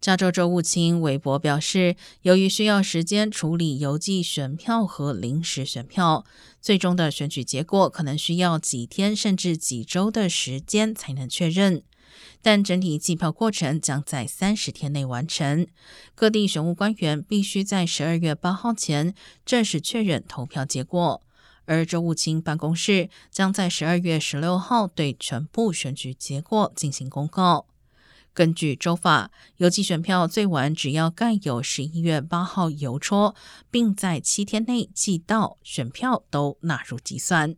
加州州务卿韦伯表示，由于需要时间处理邮寄选票和临时选票，最终的选举结果可能需要几天甚至几周的时间才能确认。但整体计票过程将在三十天内完成。各地选务官员必须在十二月八号前正式确认投票结果，而州务卿办公室将在十二月十六号对全部选举结果进行公告。根据州法，邮寄选票最晚只要盖有十一月八号邮戳，并在七天内寄到，选票都纳入计算。